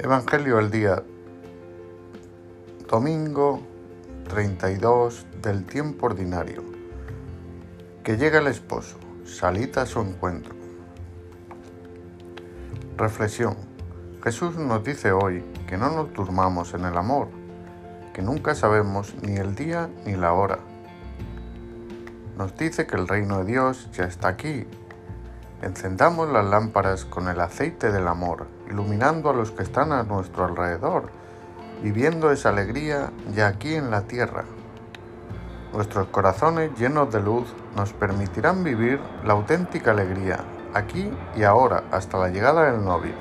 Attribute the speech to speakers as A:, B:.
A: Evangelio del día domingo 32 del tiempo ordinario. Que llega el esposo, salid a su encuentro. Reflexión. Jesús nos dice hoy que no nos durmamos en el amor, que nunca sabemos ni el día ni la hora. Nos dice que el reino de Dios ya está aquí Encendamos las lámparas con el aceite del amor, iluminando a los que están a nuestro alrededor, viviendo esa alegría ya aquí en la tierra. Nuestros corazones llenos de luz nos permitirán vivir la auténtica alegría, aquí y ahora, hasta la llegada del novio.